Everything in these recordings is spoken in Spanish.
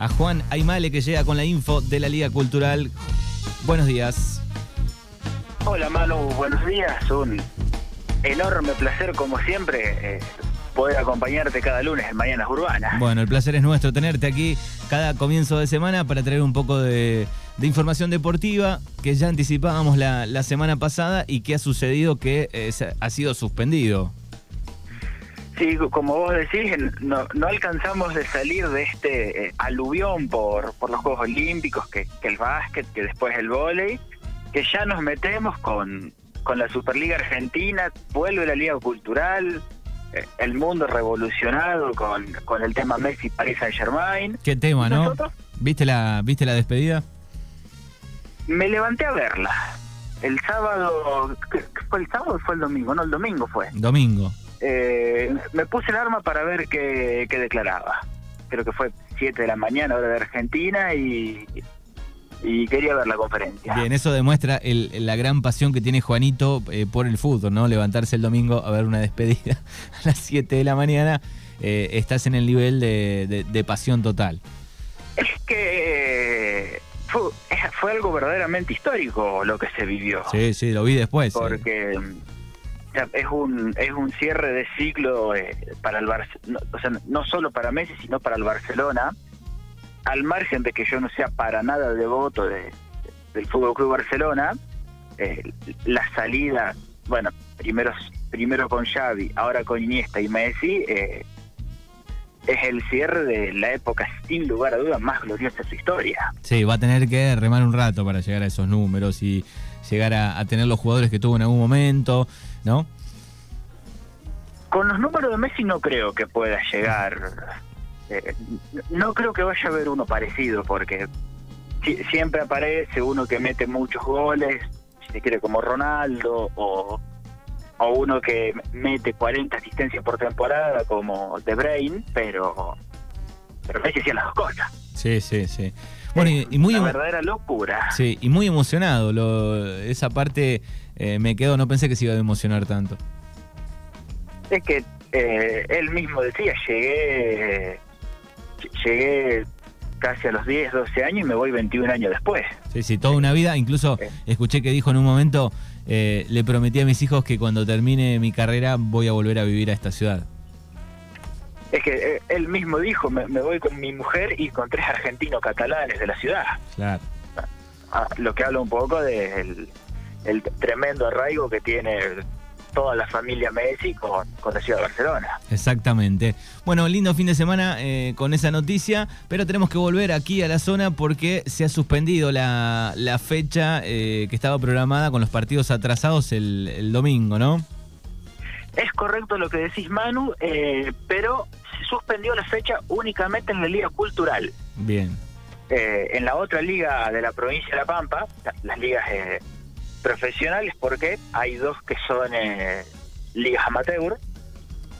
a Juan Aymale que llega con la info de la Liga Cultural. Buenos días. Hola Manu, buenos días. Un enorme placer como siempre eh, poder acompañarte cada lunes en Mañanas Urbanas. Bueno, el placer es nuestro tenerte aquí cada comienzo de semana para traer un poco de, información deportiva que ya anticipábamos la, semana pasada y que ha sucedido que eh, ha sido suspendido. Sí, como vos decís, no, alcanzamos de salir de este eh, aluvión por, por los Juegos Olímpicos, que, el básquet, que después el vóley, que ya nos metemos con, con la Superliga Argentina, vuelve la Liga Cultural, eh, el mundo revolucionado con, con el tema Messi Paris Saint Germain. Qué tema, ¿no? ¿Viste la, ¿Viste la despedida? Me levanté a verla. El sábado, ¿fue el sábado o fue el domingo? No, el domingo fue. Domingo eh, me puse el arma para ver qué, declaraba. Creo que fue 7 de la mañana, hora de Argentina, y, y quería ver la conferencia. Bien, eso demuestra la gran pasión que tiene Juanito eh, por el fútbol, ¿no? Levantarse el domingo a ver una despedida a las 7 de la mañana. Eh, estás en el nivel de, pasión total. Es que fue, fue, algo verdaderamente histórico lo que se vivió. Sí, sí, lo vi después. Porque es un es un cierre de ciclo eh, para el Barcelona, o sea, no solo para Messi, sino para el Barcelona, al margen de que yo no sea para nada devoto de, del Fútbol Club Barcelona, eh, la salida, bueno, primero primero con Xavi, ahora con Iniesta y Messi, eh, es el cierre de la época sin lugar a dudas más gloriosa de su historia. Sí, va a tener que remar un rato para llegar a esos números y llegar a tener los jugadores que tuvo en algún momento. ¿no? Con los números de Messi no creo que pueda llegar. Eh, no creo que vaya a haber uno parecido, porque siempre aparece uno que mete muchos goles, si se quiere, como Ronaldo, o, o uno que mete 40 asistencias por temporada, como De Bruyne, pero, pero Messi hacía las dos cosas. Sí, sí, sí. Bueno, y, muy una verdadera locura. Sí, y muy emocionado. Lo, esa parte eh, me quedo, no pensé que se iba a emocionar tanto. Es que eh, él mismo decía, llegué, llegué casi a los 10, 12 años y me voy 21 años después. Sí, sí, toda una vida. Incluso escuché que dijo en un momento, eh, le prometí a mis hijos que cuando termine mi carrera voy a volver a vivir a esta ciudad. Es que él mismo dijo, me, voy con mi mujer y con tres argentinos catalanes de la ciudad. Claro. Ah, lo que habla un poco del el tremendo arraigo que tiene toda la familia Messi con, la ciudad de Barcelona. Exactamente. Bueno, lindo fin de semana eh, con esa noticia, pero tenemos que volver aquí a la zona porque se ha suspendido la, fecha eh, que estaba programada con los partidos atrasados el, domingo, ¿no? Es correcto lo que decís, Manu, eh, pero se suspendió la fecha únicamente en la Liga Cultural. Bien. en la otra liga de la provincia de La Pampa, las ligas profesionales porque hay dos que son eh, ligas amateur.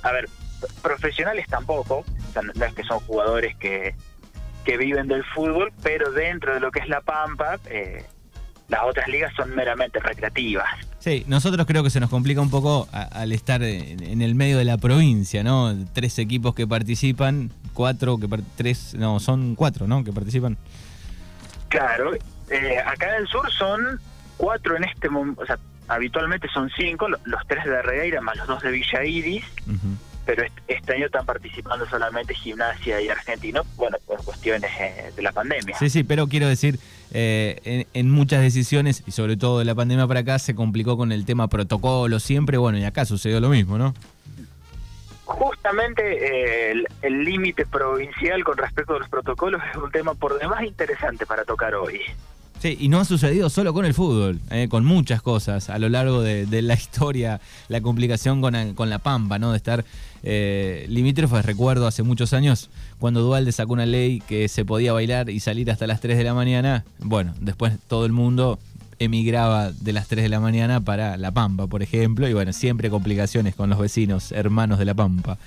A ver, profesionales tampoco, no es que son jugadores que, que viven del fútbol, pero dentro de lo que es la Pampa, eh, las otras ligas son meramente recreativas. Sí, nosotros creo que se nos complica un poco al estar en, el medio de la provincia, ¿no? Tres equipos que participan, cuatro que tres, no, son cuatro, ¿no? Que participan. Claro, eh, acá en el sur son cuatro en este momento, o sea, habitualmente son cinco, los, tres de Regueira más los dos de Villa Iris, pero este, año están participando solamente Gimnasia y Argentino, bueno, por cuestiones eh, de la pandemia. Sí, sí, pero quiero decir, eh, en, muchas decisiones, y sobre todo de la pandemia para acá, se complicó con el tema protocolo siempre, bueno, y acá sucedió lo mismo, ¿no? Justamente eh, el límite provincial con respecto a los protocolos es un tema por demás interesante para tocar hoy. Sí, y no ha sucedido solo con el fútbol, eh, con muchas cosas a lo largo de, la historia, la complicación con, la Pampa, ¿no? De estar eh, limítrofes. Recuerdo hace muchos años cuando Dualde sacó una ley que se podía bailar y salir hasta las 3 de la mañana. Bueno, después todo el mundo emigraba de las 3 de la mañana para La Pampa, por ejemplo, y bueno, siempre complicaciones con los vecinos, hermanos de La Pampa.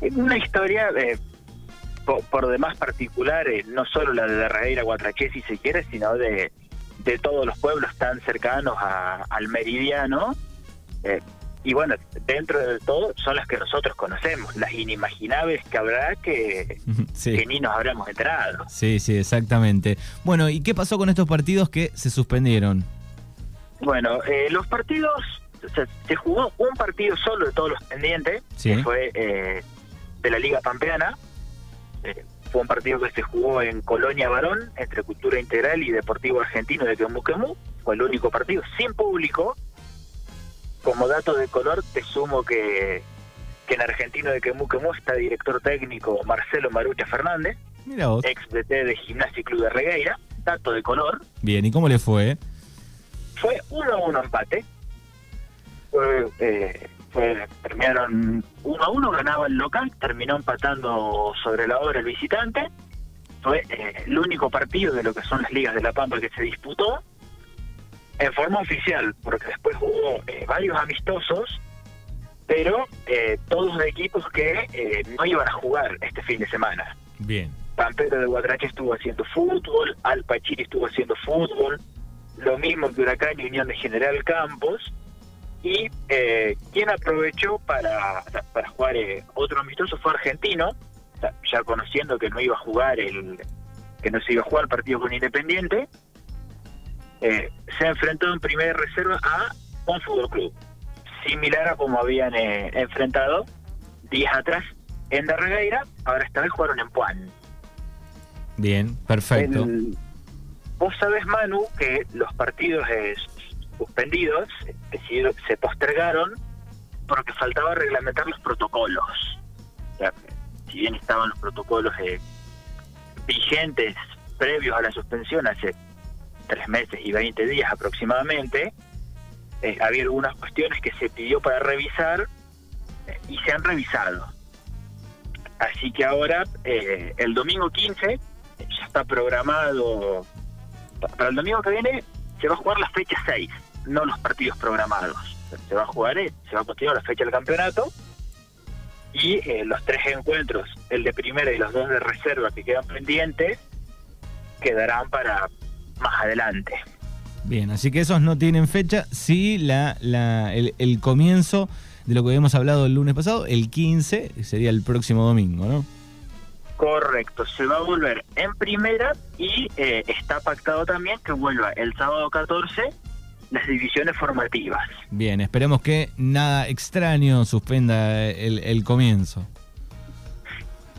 Una historia... de por, demás particulares, no solo la de Derradeira Guatraché, si se quiere, sino de, de todos los pueblos tan cercanos al meridiano. Eh, y bueno, dentro de todo son las que nosotros conocemos, las inimaginables que habrá que, que ni nos habremos enterado. Sí, sí, exactamente. Bueno, ¿y qué pasó con estos partidos que se suspendieron? Bueno, eh, los partidos, se jugó un partido solo de todos los pendientes, que fue eh, de la Liga Pampeana. Eh, fue un partido que se jugó en Colonia Barón, entre Cultura Integral y Deportivo Argentino de Quemú Fue el único partido sin público como dato de color, te sumo que, en Argentino de Quemú Quemú está director técnico Marcelo Marucha Fernández, ex DT de Gimnasia y Club de Regueira. Dato de color. Bien, ¿y cómo le fue? Fue 1-1 empate. Fue, eh, fue, terminaron 1-1, ganaba el local, terminó empatando sobre la obra el visitante. Fue eh, el único partido de lo que son las ligas de La Pampa que se disputó en forma oficial, porque después hubo eh, varios amistosos, pero eh, todos de equipos que no iban a jugar este fin de semana. Bien. Pampero de Guatrache estuvo haciendo fútbol, Alpachiri estuvo haciendo fútbol, lo mismo que Huracán y Unión de General Campos, y quien aprovechó para, para jugar otro amistoso fue Argentino, ya conociendo que no iba a jugar el que no se iba a jugar el partido con Independiente, eh, se enfrentó en primera reserva a un fútbol club, similar a como habían eh, enfrentado días atrás en Darregueira, ahora esta vez jugaron en Puan. Bien, perfecto. vos sabés, Manu, que los partidos suspendidos se postergaron porque faltaba reglamentar los protocolos. si bien estaban los protocolos eh, vigentes previos a la suspensión hace tres meses y 20 días aproximadamente, eh, había algunas cuestiones que se pidió para revisar eh, y se han revisado. Así que ahora, eh, el domingo 15, ya está programado, para el domingo que viene se va a jugar la fecha 6, no los partidos programados. Se va a jugar, se va a continuar la fecha del campeonato y los tres encuentros, el de primera y los dos de reserva que quedan pendientes, quedarán para, más adelante. Bien, así que esos no tienen fecha, sí la, el, comienzo de lo que habíamos hablado el lunes pasado, el 15, sería el próximo domingo, ¿no? Correcto, se va a volver en primera y eh, está pactado también que vuelva el sábado 14 las divisiones formativas. Bien, esperemos que nada extraño suspenda el, el comienzo.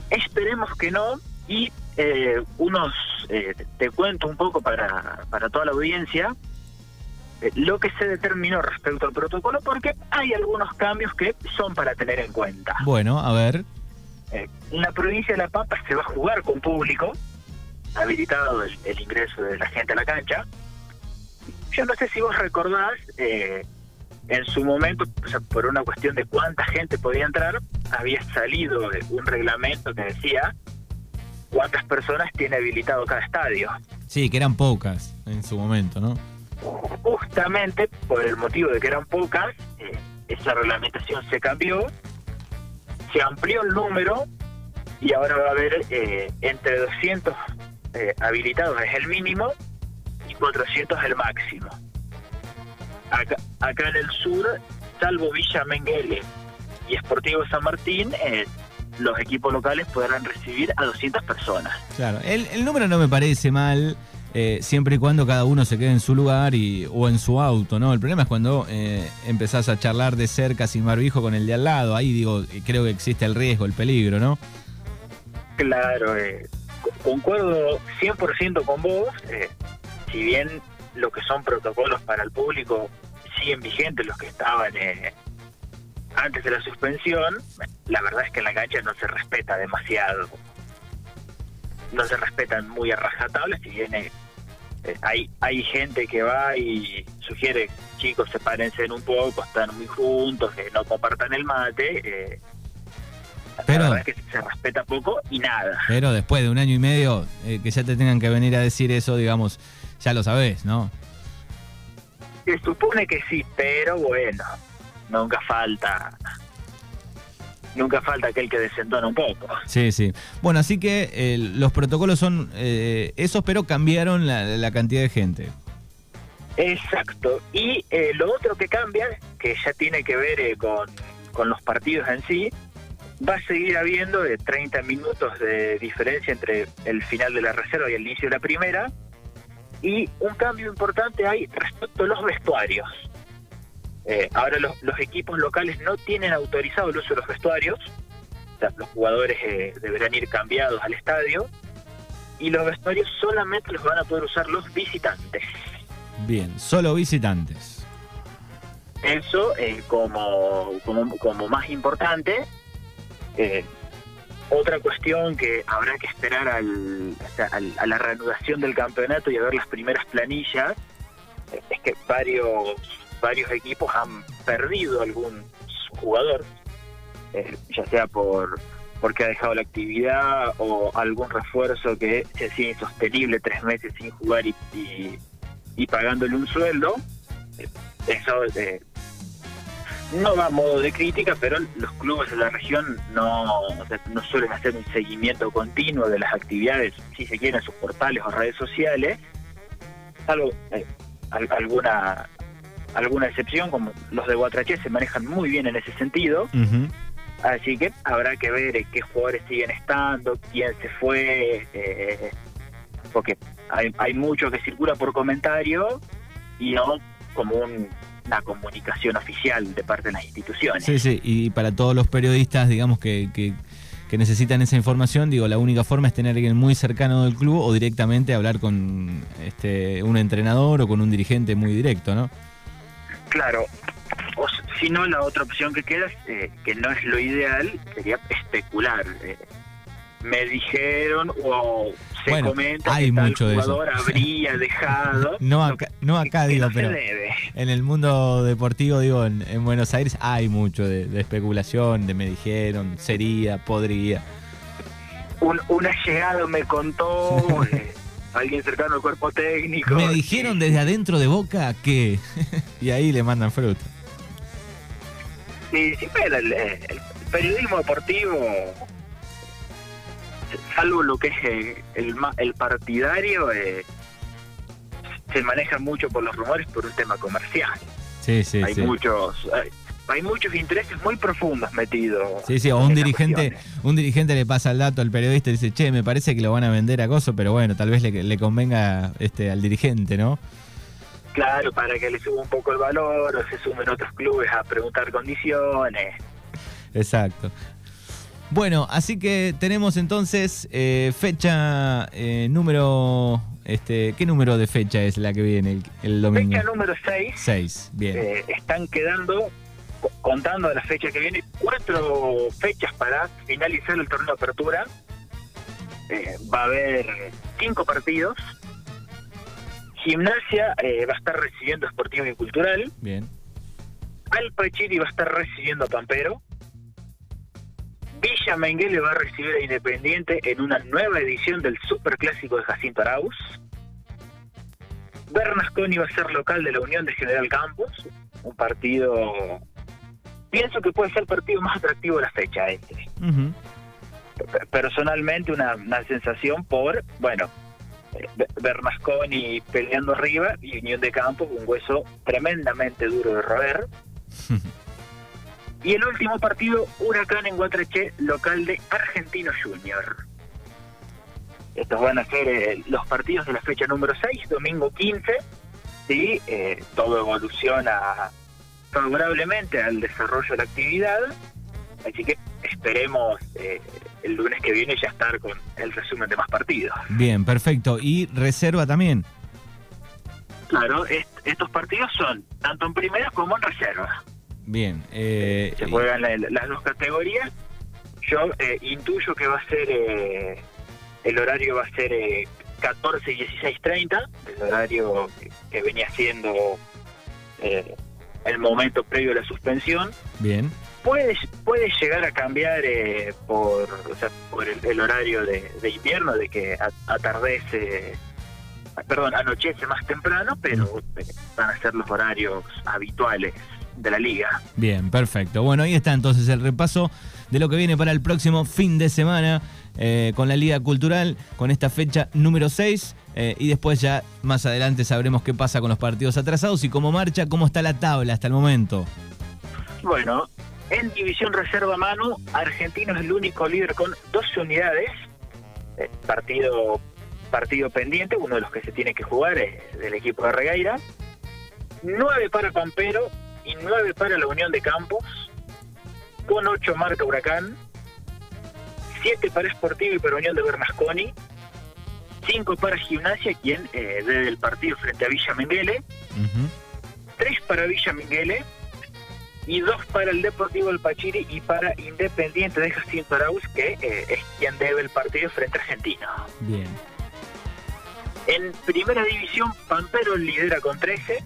Esperemos que no y eh, unos, eh, te cuento un poco para, para toda la audiencia, eh, lo que se determinó respecto al protocolo, porque hay algunos cambios que son para tener en cuenta. Bueno, a ver. en la provincia de La Pampa se va a jugar con público, habilitado el, ingreso de la gente a la cancha. Yo no sé si vos recordás, en su momento, por una cuestión de cuánta gente podía entrar, había salido un reglamento que decía cuántas personas tiene habilitado cada estadio. Sí, que eran pocas en su momento, ¿no? Justamente por el motivo de que eran pocas, eh, esa reglamentación se cambió, se amplió el número y ahora va a haber eh, entre 200 eh, habilitados es el mínimo y 400 el máximo. Acá, acá en el sur, salvo Villa Menguele y Esportivo San Martín, los equipos locales podrán recibir a 200 personas. Claro, el, número no me parece mal. Eh, siempre y cuando cada uno se quede en su lugar y, o en su auto, ¿no? El problema es cuando eh, empezás a charlar de cerca sin barbijo con el de al lado. Ahí digo, creo que existe el riesgo, el peligro, ¿no? Claro, eh, concuerdo 100% con vos. Si bien lo que son protocolos para el público siguen vigentes, los que estaban antes de la suspensión, la verdad es que en la cancha no se respeta demasiado. No se respetan muy a rajatabla, si viene eh, hay, hay gente que va y sugiere, chicos, sepárense en un poco, están muy juntos, que no compartan el mate. Eh, pero, la verdad es que se respeta poco y nada. Pero después de un año y medio, eh, que ya te tengan que venir a decir eso, digamos, ya lo sabes, ¿no? Se supone que sí, pero bueno, nunca falta nunca falta aquel que desentona un poco. Sí, sí. Bueno, así que eh, los protocolos son eh, esos, pero cambiaron la, cantidad de gente. Exacto. Y eh, lo otro que cambia, que ya tiene que ver eh, con, con los partidos en sí, va a seguir habiendo de 30 minutos de diferencia entre el final de la reserva y el inicio de la primera. Y un cambio importante hay respecto a los vestuarios. Eh, ahora los, los equipos locales no tienen autorizado el uso de los vestuarios. O sea, los jugadores eh, deberán ir cambiados al estadio. Y los vestuarios solamente los van a poder usar los visitantes. Bien, solo visitantes. Eso eh, como, como, como más importante. Otra cuestión que habrá que esperar al, a la reanudación del campeonato y a ver las primeras planillas es que varios varios equipos han perdido algún jugador, eh, ya sea por porque ha dejado la actividad o algún refuerzo que se hacía insostenible tres meses sin jugar y, y, y pagándole un sueldo. Eh, Eso eh, no va a modo de crítica, pero los clubes de la región no, no suelen hacer un seguimiento continuo de las actividades, si se quieren, en sus portales o redes sociales, salvo eh, al- alguna alguna excepción, como los de Guatraché se manejan muy bien en ese sentido, así que habrá que ver eh, qué jugadores siguen estando, quién se fue, eh, porque hay, hay mucho que circula por comentario y no como un- una comunicación oficial de parte de las instituciones. Sí, sí, y para todos los periodistas, digamos, que, que, que necesitan esa información, digo, la única forma es tener a alguien muy cercano del club o directamente hablar con este, un entrenador o con un dirigente muy directo, ¿no? Claro, o si no, la otra opción que queda, eh, que no es lo ideal, sería especular. eh. Me dijeron o se Bueno, comenta hay que tal mucho de eso. habría dejado. No acá, no acá que digo, no pero debe. en el mundo deportivo, digo, en, en Buenos Aires hay mucho de, de especulación, de me dijeron, sería, podría. Un, un allegado me contó, alguien cercano al cuerpo técnico. Me dijeron desde adentro de Boca que... y ahí le mandan fruta. Sí, sí, pero el, el periodismo deportivo, salvo lo que es eh, el, el partidario, eh, se maneja mucho por los rumores por un tema comercial. Sí, sí, hay sí. muchos hay, hay muchos intereses muy profundos metidos. Sí, sí, o un dirigente, un dirigente le pasa el dato al periodista y dice, che, me parece que lo van a vender a Coso, pero bueno, tal vez le, le convenga este, al dirigente, ¿no? Claro, para que le suba un poco el valor o se sumen otros clubes a preguntar condiciones. Exacto. Bueno, así que tenemos entonces eh, fecha eh, número, este, ¿qué número de fecha es la que viene el, el domingo? Fecha número 6. 6, bien. Eh, están quedando, co- contando de la fecha que viene, cuatro fechas para finalizar el torneo de apertura. Eh, va a haber cinco partidos. Gimnasia eh, va a estar recibiendo Sportivo y Cultural. Bien. Alpachiri va a estar recibiendo a Pampero. Villa Menguele va a recibir a Independiente en una nueva edición del Superclásico de Jacinto Arauz. Bernasconi va a ser local de la Unión de General Campos, un partido, pienso que puede ser el partido más atractivo de la fecha este. Personalmente una, una sensación por, bueno, Be- Bernasconi peleando arriba y Unión de Campos, un hueso tremendamente duro de roer. Y el último partido, Huracán en Guatraché, local de Argentino Junior. Estos van a ser eh, los partidos de la fecha número 6, domingo 15, y eh, todo evoluciona favorablemente al desarrollo de la actividad. Así que esperemos eh, el lunes que viene ya estar con el resumen de más partidos. Bien, perfecto. Y reserva también. Claro, est- estos partidos son tanto en primera como en reserva. Bien. eh, se juegan la- las dos categorías. Yo eh, intuyo que va a ser, eh, el horario va a ser eh, 14 y 16.30, el horario que, venía siendo eh, el momento previo a la suspensión. bien. Puede, puede llegar a cambiar eh, por, o sea, por el, el horario de, de invierno, de que atardece, perdón, anochece más temprano, pero eh, van a ser los horarios habituales de la liga. Bien, perfecto. Bueno, ahí está entonces el repaso de lo que viene para el próximo fin de semana eh, con la Liga Cultural, con esta fecha número 6. Eh, y después ya más adelante sabremos qué pasa con los partidos atrasados y cómo marcha, cómo está la tabla hasta el momento. Bueno, en División Reserva Manu, Argentino es el único líder con 12 unidades. Eh, partido, partido pendiente, uno de los que se tiene que jugar es del equipo de Regueira. 9 para Pampero y 9 para la Unión de Campos. Con 8 marca Huracán. 7 para Sportivo y para Unión de Bernasconi. 5 para Gimnasia, quien eh, desde el partido frente a Villa Menguele. 3 para Villa Menguele y dos para el Deportivo El Pachiri y para Independiente de Jacinto Arauz, que eh, es quien debe el partido frente a Argentina. Bien. En primera división, Pampero lidera con 13,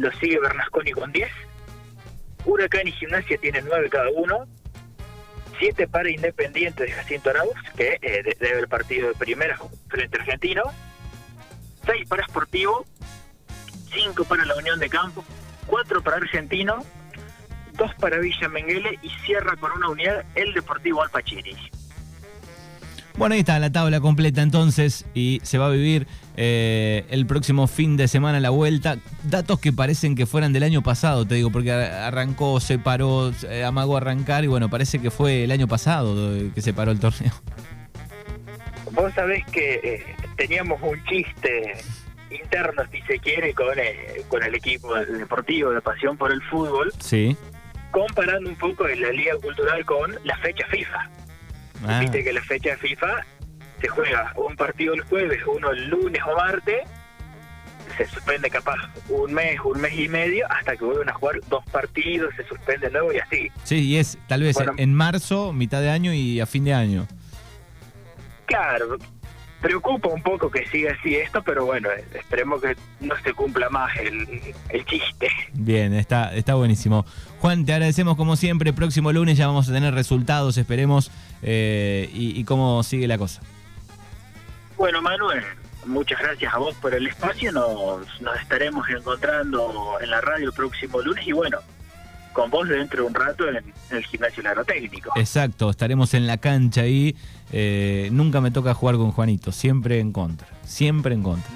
lo sigue Bernasconi con 10, Huracán y Gimnasia tienen 9 cada uno, 7 para Independiente de Jacinto Arauz, que eh, de- debe el partido de primera frente Argentino, 6 para Sportivo, 5 para la Unión de Campo, 4 para Argentino, 2 para Villa Menguele y cierra con una unidad el Deportivo Alpachiri. Bueno, ahí está la tabla completa entonces y se va a vivir eh, el próximo fin de semana la vuelta. Datos que parecen que fueran del año pasado, te digo, porque ar- arrancó, se paró, eh, amagó arrancar y bueno, parece que fue el año pasado eh, que se paró el torneo. Vos sabés que eh, teníamos un chiste interno, si se quiere, con, con el equipo deportivo de Pasión por el Fútbol, Sí. comparando un poco la Liga Cultural con la fecha FIFA. Ah, Viste que la fecha FIFA se juega un partido el jueves, uno el lunes o martes, se suspende capaz un mes, un mes y medio, hasta que vuelven a jugar dos partidos, se suspende luego y así. sí, y es tal vez Bueno. en marzo, mitad de año y a fin de año. Claro, preocupa un poco que siga así esto, pero bueno, esperemos que no se cumpla más el, el chiste. Bien, está, está buenísimo. Juan, te agradecemos como siempre. Próximo lunes ya vamos a tener resultados, esperemos, eh, y, y cómo sigue la cosa. Bueno, Manuel, muchas gracias a vos por el espacio. Nos, nos estaremos encontrando en la radio el próximo lunes y bueno, con vos dentro de un rato en, en el gimnasio aerotécnico. Exacto, estaremos en la cancha ahí. Eh, nunca me toca jugar con Juanito, siempre en contra, siempre en contra.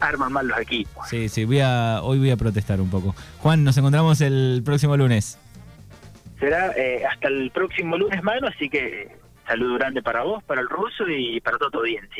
Arman mal los equipos. Sí, sí, voy a, hoy voy a protestar un poco. Juan, nos encontramos el próximo lunes. Será eh, hasta el próximo lunes, Manu, así que saludo grande para vos, para el ruso y para toda tu audiencia.